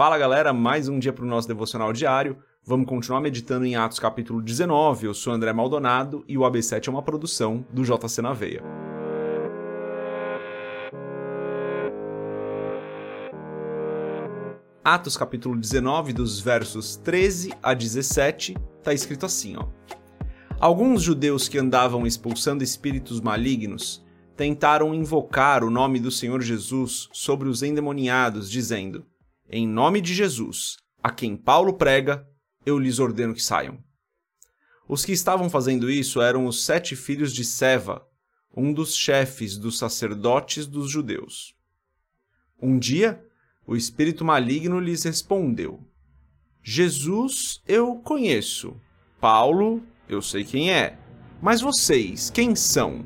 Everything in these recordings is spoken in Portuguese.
Fala galera, mais um dia para o nosso devocional diário. Vamos continuar meditando em Atos capítulo 19. Eu sou André Maldonado e o AB7 é uma produção do JC na Veia. Atos capítulo 19, dos versos 13 a 17, está escrito assim, ó. Alguns judeus que andavam expulsando espíritos malignos tentaram invocar o nome do Senhor Jesus sobre os endemoniados, dizendo: em nome de Jesus, a quem Paulo prega, eu lhes ordeno que saiam. Os que estavam fazendo isso eram os sete filhos de Seva, um dos chefes dos sacerdotes dos judeus. Um dia, o espírito maligno lhes respondeu: Jesus eu conheço, Paulo eu sei quem é, mas vocês, quem são?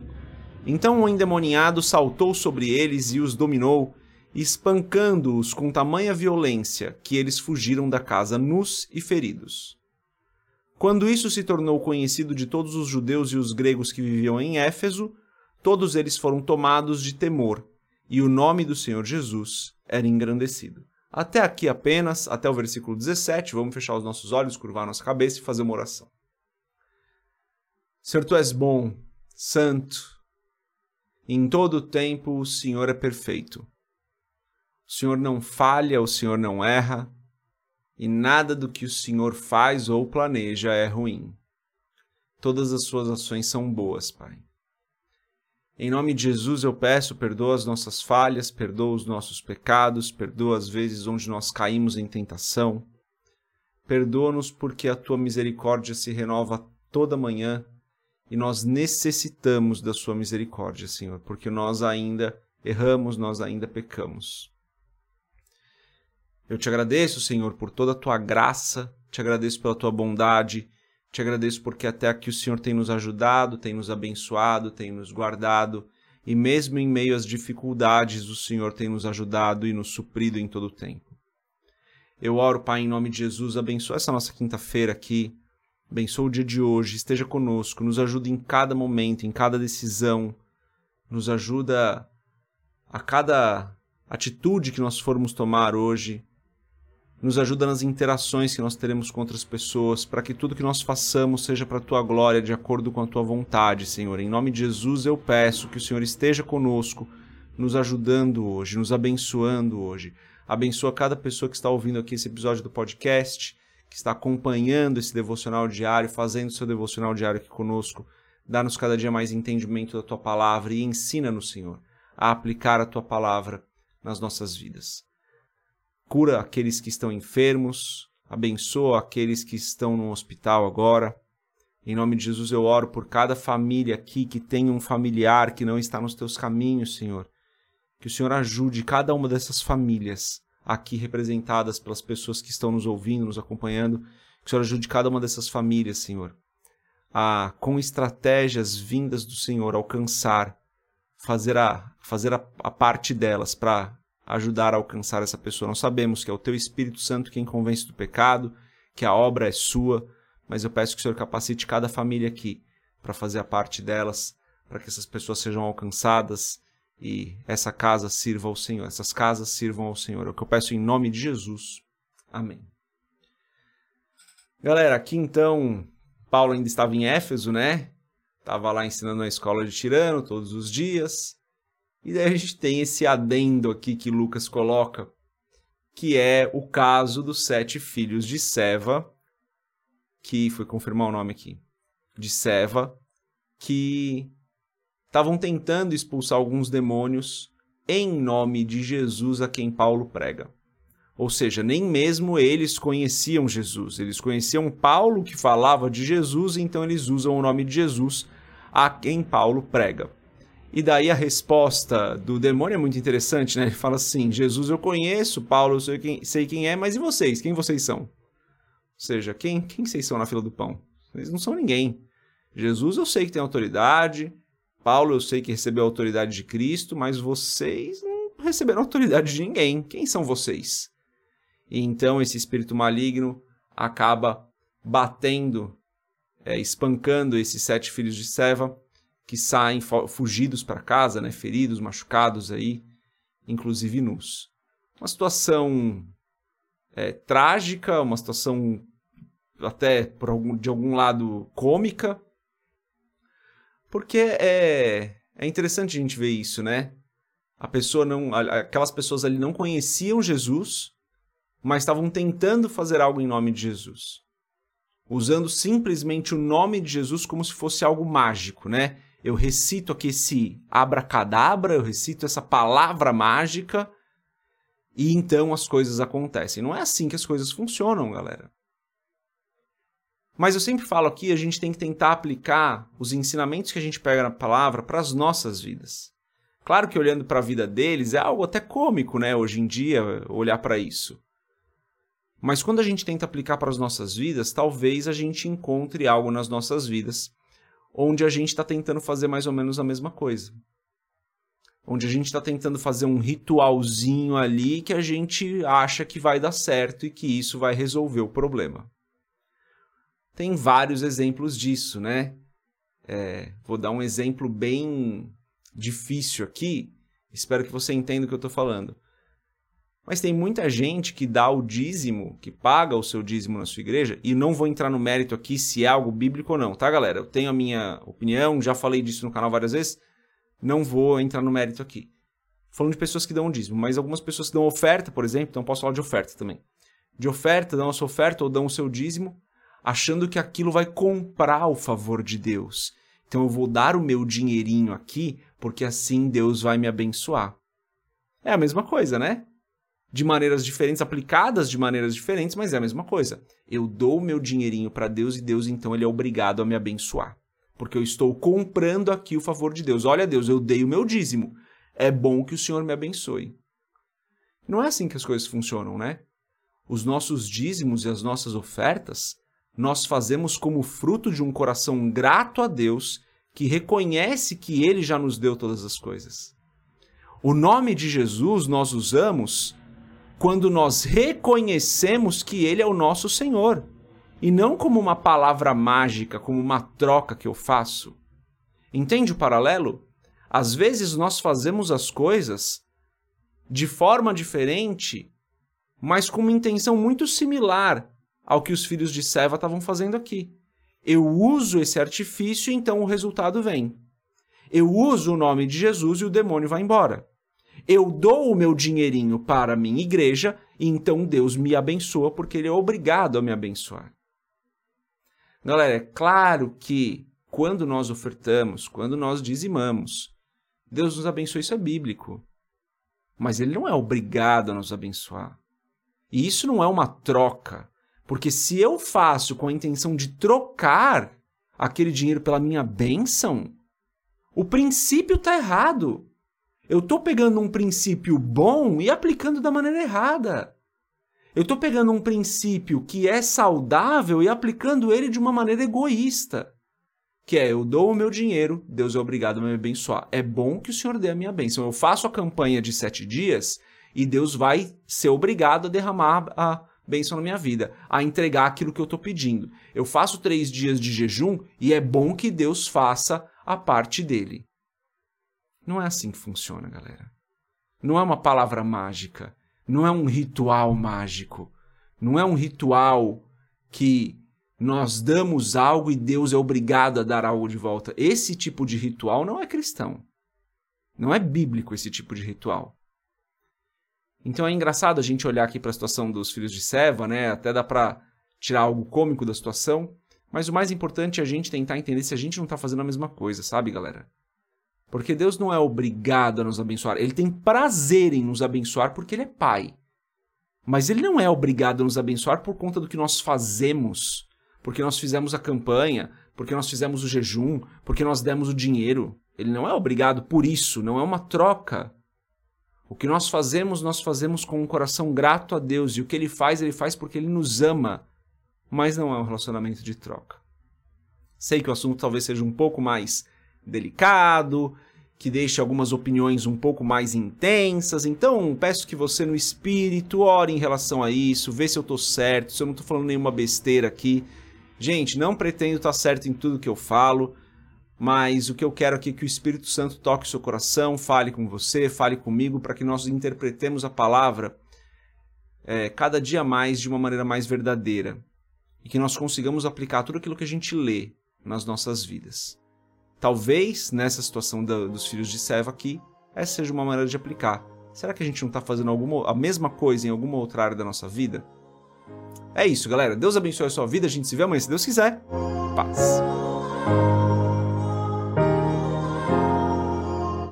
Então o endemoniado saltou sobre eles e os dominou espancando-os com tamanha violência que eles fugiram da casa nus e feridos. Quando isso se tornou conhecido de todos os judeus e os gregos que viviam em Éfeso, todos eles foram tomados de temor, e o nome do Senhor Jesus era engrandecido. Até aqui apenas, até o versículo 17, vamos fechar os nossos olhos, curvar nossa cabeça e fazer uma oração. Senhor, tu és bom, santo, em todo o tempo o Senhor é perfeito. O Senhor não falha, o Senhor não erra, e nada do que o Senhor faz ou planeja é ruim. Todas as suas ações são boas, Pai. Em nome de Jesus eu peço, perdoa as nossas falhas, perdoa os nossos pecados, perdoa as vezes onde nós caímos em tentação. Perdoa-nos porque a tua misericórdia se renova toda manhã e nós necessitamos da sua misericórdia, Senhor, porque nós ainda erramos, nós ainda pecamos. Eu te agradeço, Senhor, por toda a tua graça, te agradeço pela tua bondade, te agradeço porque até aqui o Senhor tem nos ajudado, tem nos abençoado, tem nos guardado, e mesmo em meio às dificuldades, o Senhor tem nos ajudado e nos suprido em todo o tempo. Eu oro, Pai, em nome de Jesus, abençoa essa nossa quinta-feira aqui, abençoa o dia de hoje, esteja conosco, nos ajuda em cada momento, em cada decisão, nos ajuda a cada atitude que nós formos tomar hoje, nos ajuda nas interações que nós teremos com outras pessoas, para que tudo que nós façamos seja para a tua glória, de acordo com a tua vontade, Senhor. Em nome de Jesus eu peço que o Senhor esteja conosco, nos ajudando hoje, nos abençoando hoje. Abençoa cada pessoa que está ouvindo aqui esse episódio do podcast, que está acompanhando esse devocional diário, fazendo seu devocional diário aqui conosco. Dá-nos cada dia mais entendimento da tua palavra e ensina-nos, Senhor, a aplicar a tua palavra nas nossas vidas cura aqueles que estão enfermos, abençoa aqueles que estão no hospital agora. Em nome de Jesus eu oro por cada família aqui que tem um familiar que não está nos teus caminhos, Senhor. Que o Senhor ajude cada uma dessas famílias aqui representadas pelas pessoas que estão nos ouvindo, nos acompanhando. Que o Senhor ajude cada uma dessas famílias, Senhor, a, com estratégias vindas do Senhor, alcançar, fazer a, fazer a, a parte delas para ajudar a alcançar essa pessoa. Nós sabemos que é o teu Espírito Santo quem convence do pecado, que a obra é sua, mas eu peço que o Senhor capacite cada família aqui para fazer a parte delas, para que essas pessoas sejam alcançadas e essa casa sirva ao Senhor, essas casas sirvam ao Senhor. É o que eu peço em nome de Jesus. Amém. Galera, aqui então, Paulo ainda estava em Éfeso, né? Estava lá ensinando na escola de Tirano todos os dias. E daí a gente tem esse adendo aqui que Lucas coloca, que é o caso dos sete filhos de Seva, que foi confirmar o nome aqui, de Seva, que estavam tentando expulsar alguns demônios em nome de Jesus a quem Paulo prega. Ou seja, nem mesmo eles conheciam Jesus. Eles conheciam Paulo que falava de Jesus, então eles usam o nome de Jesus a quem Paulo prega. E daí a resposta do demônio é muito interessante, né? Ele fala assim: Jesus eu conheço, Paulo eu sei quem, sei quem é, mas e vocês? Quem vocês são? Ou seja, quem, quem vocês são na fila do pão? Eles não são ninguém. Jesus eu sei que tem autoridade, Paulo eu sei que recebeu a autoridade de Cristo, mas vocês não receberam autoridade de ninguém. Quem são vocês? E então esse espírito maligno acaba batendo, é, espancando esses sete filhos de Seva que saem fugidos para casa, né, feridos, machucados aí, inclusive nus. Uma situação é, trágica, uma situação até algum, de algum lado cômica. Porque é, é interessante a gente ver isso, né? A pessoa não. Aquelas pessoas ali não conheciam Jesus, mas estavam tentando fazer algo em nome de Jesus. Usando simplesmente o nome de Jesus como se fosse algo mágico, né? Eu recito aqui esse abracadabra, eu recito essa palavra mágica e então as coisas acontecem. Não é assim que as coisas funcionam, galera. Mas eu sempre falo aqui, a gente tem que tentar aplicar os ensinamentos que a gente pega na palavra para as nossas vidas. Claro que olhando para a vida deles é algo até cômico, né, hoje em dia, olhar para isso. Mas quando a gente tenta aplicar para as nossas vidas, talvez a gente encontre algo nas nossas vidas onde a gente está tentando fazer mais ou menos a mesma coisa. Onde a gente está tentando fazer um ritualzinho ali que a gente acha que vai dar certo e que isso vai resolver o problema tem vários exemplos disso, né? É, vou dar um exemplo bem difícil aqui, espero que você entenda o que eu estou falando. Mas tem muita gente que dá o dízimo, que paga o seu dízimo na sua igreja, e não vou entrar no mérito aqui se é algo bíblico ou não, tá, galera? Eu tenho a minha opinião, já falei disso no canal várias vezes, não vou entrar no mérito aqui. Falando de pessoas que dão dízimo, mas algumas pessoas que dão oferta, por exemplo, então posso falar de oferta também. De oferta, dão a sua oferta ou dão o seu dízimo, achando que aquilo vai comprar o favor de Deus. Então eu vou dar o meu dinheirinho aqui, porque assim Deus vai me abençoar. É a mesma coisa, né? De maneiras diferentes, aplicadas de maneiras diferentes, mas é a mesma coisa. Eu dou meu dinheirinho para Deus e Deus então ele é obrigado a me abençoar. Porque eu estou comprando aqui o favor de Deus. Olha, Deus, eu dei o meu dízimo. É bom que o Senhor me abençoe. Não é assim que as coisas funcionam, né? Os nossos dízimos e as nossas ofertas nós fazemos como fruto de um coração grato a Deus que reconhece que Ele já nos deu todas as coisas. O nome de Jesus nós usamos quando nós reconhecemos que Ele é o nosso Senhor e não como uma palavra mágica, como uma troca que eu faço. Entende o paralelo? Às vezes nós fazemos as coisas de forma diferente, mas com uma intenção muito similar ao que os filhos de Seva estavam fazendo aqui. Eu uso esse artifício, então o resultado vem. Eu uso o nome de Jesus e o demônio vai embora. Eu dou o meu dinheirinho para a minha igreja, e então Deus me abençoa porque ele é obrigado a me abençoar. Galera, é claro que quando nós ofertamos, quando nós dizimamos, Deus nos abençoa, isso é bíblico. Mas ele não é obrigado a nos abençoar. E isso não é uma troca. Porque se eu faço com a intenção de trocar aquele dinheiro pela minha bênção, o princípio está errado. Eu estou pegando um princípio bom e aplicando da maneira errada. Eu estou pegando um princípio que é saudável e aplicando ele de uma maneira egoísta. Que é, eu dou o meu dinheiro, Deus é obrigado a me abençoar. É bom que o Senhor dê a minha bênção. Eu faço a campanha de sete dias e Deus vai ser obrigado a derramar a, bênção na minha vida, a entregar aquilo que eu estou pedindo. Eu faço três dias de jejum e é bom que Deus faça a parte dele. Não é assim que funciona, galera. Não é uma palavra mágica. Não é um ritual mágico. Não é um ritual que nós damos algo e Deus é obrigado a dar algo de volta. Esse tipo de ritual não é cristão. Não é bíblico esse tipo de ritual. Então é engraçado a gente olhar aqui para a situação dos filhos de Seva, né? Até dá para tirar algo cômico da situação, mas o mais importante é a gente tentar entender se a gente não está fazendo a mesma coisa, sabe, galera? Porque Deus não é obrigado a nos abençoar, ele tem prazer em nos abençoar porque ele é pai. Mas ele não é obrigado a nos abençoar por conta do que nós fazemos, porque nós fizemos a campanha, porque nós fizemos o jejum, porque nós demos o dinheiro. Ele não é obrigado por isso, não é uma troca. O que nós fazemos, nós fazemos com um coração grato a Deus. E o que ele faz, ele faz porque ele nos ama. Mas não é um relacionamento de troca. Sei que o assunto talvez seja um pouco mais delicado, que deixe algumas opiniões um pouco mais intensas. Então, peço que você, no espírito, ore em relação a isso, vê se eu estou certo, se eu não estou falando nenhuma besteira aqui. Gente, não pretendo estar certo em tudo que eu falo mas o que eu quero aqui é que o Espírito Santo toque o seu coração, fale com você, fale comigo, para que nós interpretemos a palavra é, cada dia mais de uma maneira mais verdadeira e que nós consigamos aplicar tudo aquilo que a gente lê nas nossas vidas. Talvez nessa situação da, dos filhos de Seva aqui, essa seja uma maneira de aplicar. Será que a gente não está fazendo alguma, a mesma coisa em alguma outra área da nossa vida? É isso, galera. Deus abençoe a sua vida. A gente se vê amanhã, se Deus quiser. Paz.